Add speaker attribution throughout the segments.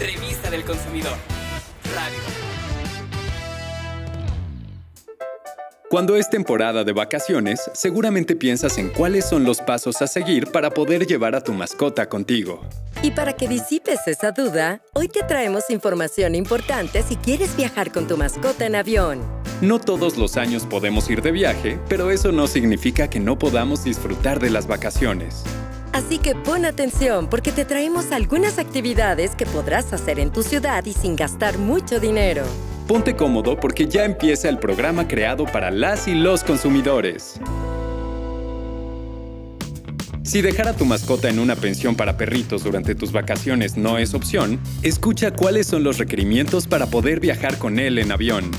Speaker 1: Revista del Consumidor. Radio.
Speaker 2: Cuando es temporada de vacaciones, seguramente piensas en cuáles son los pasos a seguir para poder llevar a tu mascota contigo.
Speaker 3: Y para que disipes esa duda, hoy te traemos información importante si quieres viajar con tu mascota en avión.
Speaker 2: No todos los años podemos ir de viaje, pero eso no significa que no podamos disfrutar de las vacaciones.
Speaker 3: Así que pon atención porque te traemos algunas actividades que podrás hacer en tu ciudad y sin gastar mucho dinero.
Speaker 2: Ponte cómodo porque ya empieza el programa creado para las y los consumidores. Si dejar a tu mascota en una pensión para perritos durante tus vacaciones no es opción, escucha cuáles son los requerimientos para poder viajar con él en avión.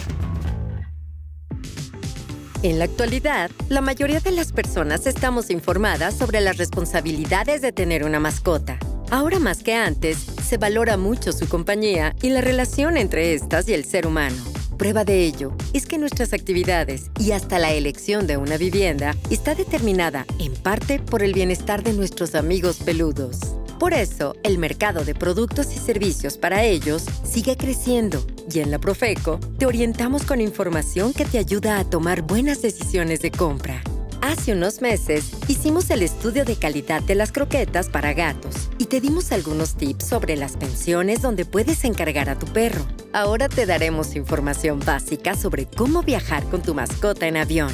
Speaker 3: En la actualidad, la mayoría de las personas estamos informadas sobre las responsabilidades de tener una mascota. Ahora más que antes, se valora mucho su compañía y la relación entre estas y el ser humano. Prueba de ello es que nuestras actividades y hasta la elección de una vivienda está determinada en parte por el bienestar de nuestros amigos peludos. Por eso, el mercado de productos y servicios para ellos sigue creciendo y en la Profeco te orientamos con información que te ayuda a tomar buenas decisiones de compra. Hace unos meses hicimos el estudio de calidad de las croquetas para gatos y te dimos algunos tips sobre las pensiones donde puedes encargar a tu perro. Ahora te daremos información básica sobre cómo viajar con tu mascota en avión.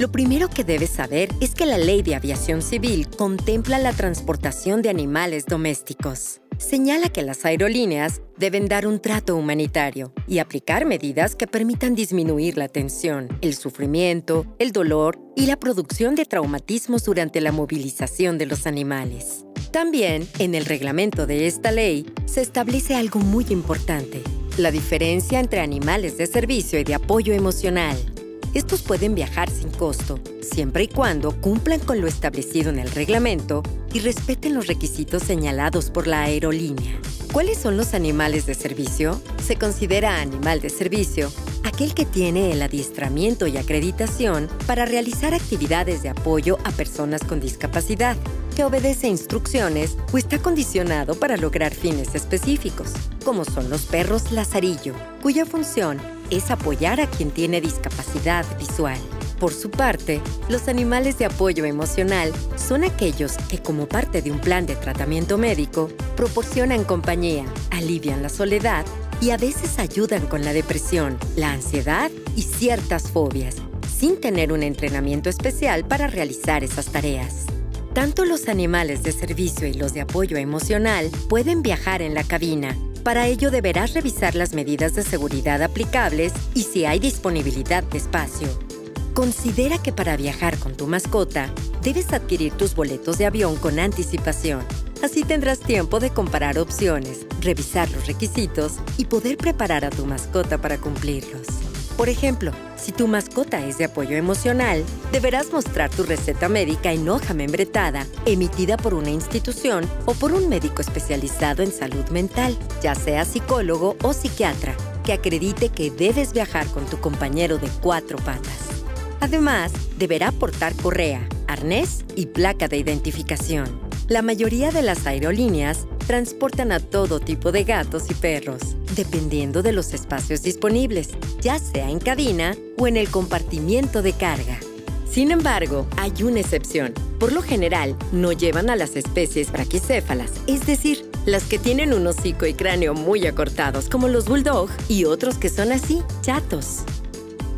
Speaker 3: Lo primero que debes saber es que la Ley de Aviación Civil contempla la transportación de animales domésticos señala que las aerolíneas deben dar un trato humanitario y aplicar medidas que permitan disminuir la tensión, el sufrimiento, el dolor y la producción de traumatismos durante la movilización de los animales. También, en el reglamento de esta ley, se establece algo muy importante, la diferencia entre animales de servicio y de apoyo emocional. Estos pueden viajar sin costo, siempre y cuando cumplan con lo establecido en el reglamento y respeten los requisitos señalados por la aerolínea. ¿Cuáles son los animales de servicio? Se considera animal de servicio aquel que tiene el adiestramiento y acreditación para realizar actividades de apoyo a personas con discapacidad, que obedece instrucciones o está condicionado para lograr fines específicos, como son los perros lazarillo, cuya función es apoyar a quien tiene discapacidad visual. Por su parte, los animales de apoyo emocional son aquellos que como parte de un plan de tratamiento médico proporcionan compañía, alivian la soledad y a veces ayudan con la depresión, la ansiedad y ciertas fobias, sin tener un entrenamiento especial para realizar esas tareas. Tanto los animales de servicio y los de apoyo emocional pueden viajar en la cabina. Para ello deberás revisar las medidas de seguridad aplicables y si hay disponibilidad de espacio. Considera que para viajar con tu mascota, debes adquirir tus boletos de avión con anticipación. Así tendrás tiempo de comparar opciones, revisar los requisitos y poder preparar a tu mascota para cumplirlos. Por ejemplo, si tu mascota es de apoyo emocional, deberás mostrar tu receta médica en hoja membretada, emitida por una institución o por un médico especializado en salud mental, ya sea psicólogo o psiquiatra, que acredite que debes viajar con tu compañero de cuatro patas. Además, deberá portar correa, arnés y placa de identificación. La mayoría de las aerolíneas transportan a todo tipo de gatos y perros, dependiendo de los espacios disponibles, ya sea en cabina o en el compartimiento de carga. Sin embargo, hay una excepción. Por lo general, no llevan a las especies braquicéfalas, es decir, las que tienen un hocico y cráneo muy acortados, como los bulldog, y otros que son así, chatos.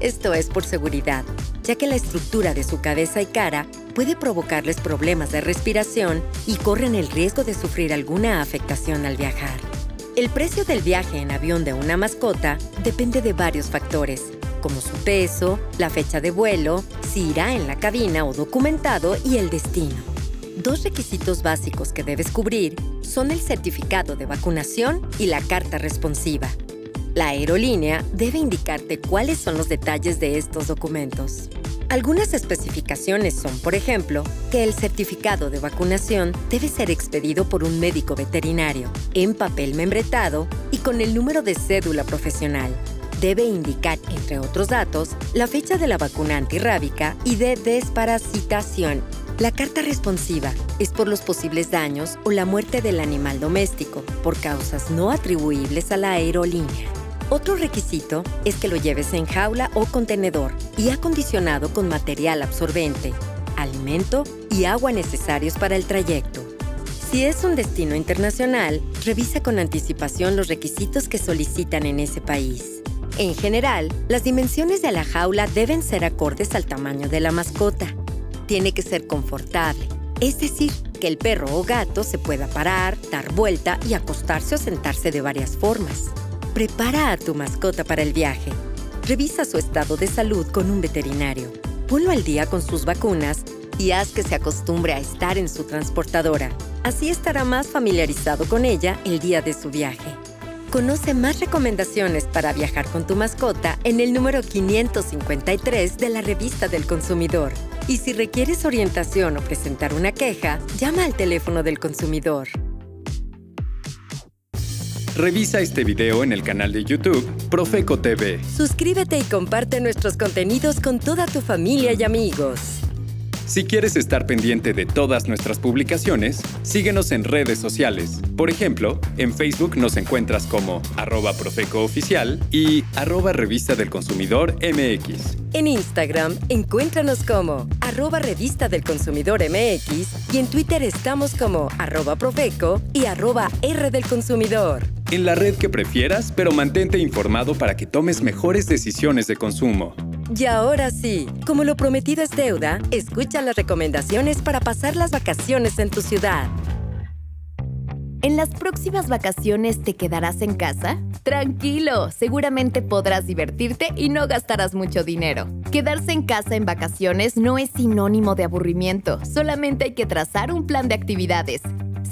Speaker 3: Esto es por seguridad, ya que la estructura de su cabeza y cara puede provocarles problemas de respiración y corren el riesgo de sufrir alguna afectación al viajar. El precio del viaje en avión de una mascota depende de varios factores, como su peso, la fecha de vuelo, si irá en la cabina o documentado y el destino. Dos requisitos básicos que debes cubrir son el certificado de vacunación y la carta responsiva. La aerolínea debe indicarte cuáles son los detalles de estos documentos. Algunas especificaciones son, por ejemplo, que el certificado de vacunación debe ser expedido por un médico veterinario, en papel membretado y con el número de cédula profesional. Debe indicar, entre otros datos, la fecha de la vacuna antirrábica y de desparasitación. La carta responsiva es por los posibles daños o la muerte del animal doméstico por causas no atribuibles a la aerolínea. Otro requisito es que lo lleves en jaula o contenedor y acondicionado con material absorbente, alimento y agua necesarios para el trayecto. Si es un destino internacional, revisa con anticipación los requisitos que solicitan en ese país. En general, las dimensiones de la jaula deben ser acordes al tamaño de la mascota tiene que ser confortable, es decir, que el perro o gato se pueda parar, dar vuelta y acostarse o sentarse de varias formas. Prepara a tu mascota para el viaje. Revisa su estado de salud con un veterinario. Ponlo al día con sus vacunas y haz que se acostumbre a estar en su transportadora. Así estará más familiarizado con ella el día de su viaje. Conoce más recomendaciones para viajar con tu mascota en el número 553 de la revista del consumidor. Y si requieres orientación o presentar una queja, llama al teléfono del consumidor.
Speaker 2: Revisa este video en el canal de YouTube Profeco TV.
Speaker 3: Suscríbete y comparte nuestros contenidos con toda tu familia y amigos.
Speaker 2: Si quieres estar pendiente de todas nuestras publicaciones, síguenos en redes sociales. Por ejemplo, en Facebook nos encuentras como arroba profecooficial y arroba revista del consumidor MX.
Speaker 3: En Instagram, encuéntranos como arroba revista del consumidor MX y en Twitter estamos como arroba profeco y arroba R del consumidor.
Speaker 2: En la red que prefieras, pero mantente informado para que tomes mejores decisiones de consumo.
Speaker 3: Y ahora sí, como lo prometido es deuda, escucha las recomendaciones para pasar las vacaciones en tu ciudad.
Speaker 4: ¿En las próximas vacaciones te quedarás en casa? Tranquilo, seguramente podrás divertirte y no gastarás mucho dinero. Quedarse en casa en vacaciones no es sinónimo de aburrimiento, solamente hay que trazar un plan de actividades.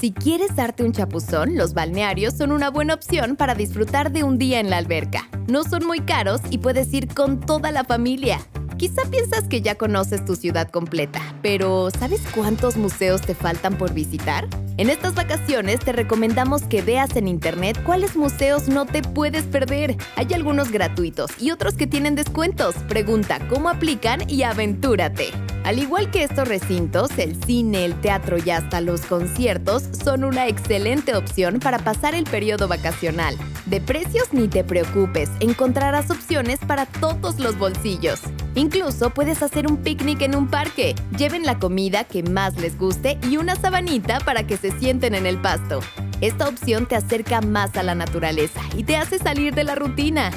Speaker 4: Si quieres darte un chapuzón, los balnearios son una buena opción para disfrutar de un día en la alberca. No son muy caros y puedes ir con toda la familia. Quizá piensas que ya conoces tu ciudad completa, pero ¿sabes cuántos museos te faltan por visitar? En estas vacaciones te recomendamos que veas en internet cuáles museos no te puedes perder. Hay algunos gratuitos y otros que tienen descuentos. Pregunta cómo aplican y aventúrate. Al igual que estos recintos, el cine, el teatro y hasta los conciertos son una excelente opción para pasar el periodo vacacional. De precios ni te preocupes, encontrarás opciones para todos los bolsillos. Incluso puedes hacer un picnic en un parque. Lleven la comida que más les guste y una sabanita para que se sienten en el pasto. Esta opción te acerca más a la naturaleza y te hace salir de la rutina.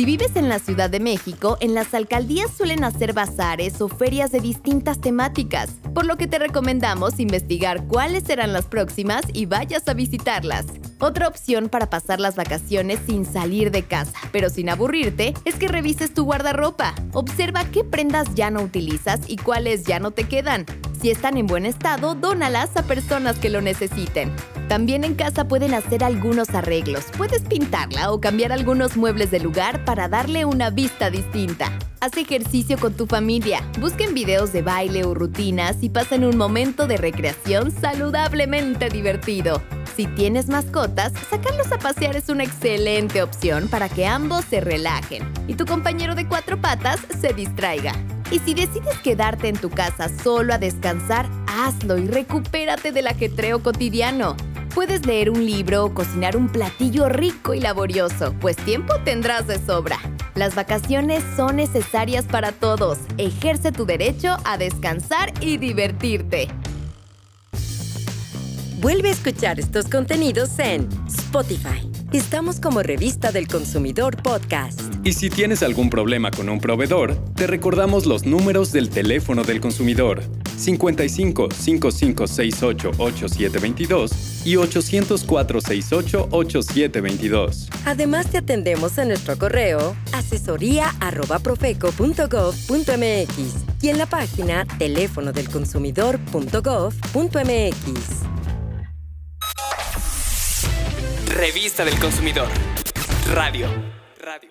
Speaker 4: Si vives en la Ciudad de México, en las alcaldías suelen hacer bazares o ferias de distintas temáticas, por lo que te recomendamos investigar cuáles serán las próximas y vayas a visitarlas. Otra opción para pasar las vacaciones sin salir de casa, pero sin aburrirte, es que revises tu guardarropa. Observa qué prendas ya no utilizas y cuáles ya no te quedan. Si están en buen estado, dónalas a personas que lo necesiten. También en casa pueden hacer algunos arreglos. Puedes pintarla o cambiar algunos muebles de lugar para darle una vista distinta. Haz ejercicio con tu familia, busquen videos de baile o rutinas y pasen un momento de recreación saludablemente divertido. Si tienes mascotas, sacarlos a pasear es una excelente opción para que ambos se relajen y tu compañero de cuatro patas se distraiga. Y si decides quedarte en tu casa solo a descansar, hazlo y recupérate del ajetreo cotidiano. Puedes leer un libro o cocinar un platillo rico y laborioso, pues tiempo tendrás de sobra. Las vacaciones son necesarias para todos. Ejerce tu derecho a descansar y divertirte.
Speaker 3: Vuelve a escuchar estos contenidos en Spotify. Estamos como Revista del Consumidor Podcast.
Speaker 2: Y si tienes algún problema con un proveedor, te recordamos los números del teléfono del consumidor 55 5568 8722 y 804 68 8722.
Speaker 3: Además te atendemos en nuestro correo asesoría@profeco.gov.mx y en la página teléfono del consumidor.gov.mx.
Speaker 1: Revista del Consumidor. Radio. Radio.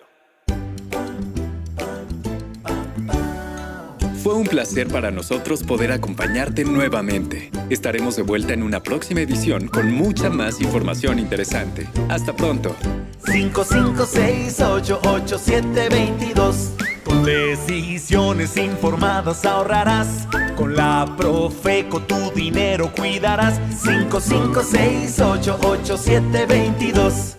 Speaker 2: Fue un placer para nosotros poder acompañarte nuevamente. Estaremos de vuelta en una próxima edición con mucha más información interesante. Hasta pronto.
Speaker 5: 55688722 Con decisiones informadas ahorrarás Con la Profeco tu dinero cuidarás. 5, 5, 6, 8, 8, 7, 22.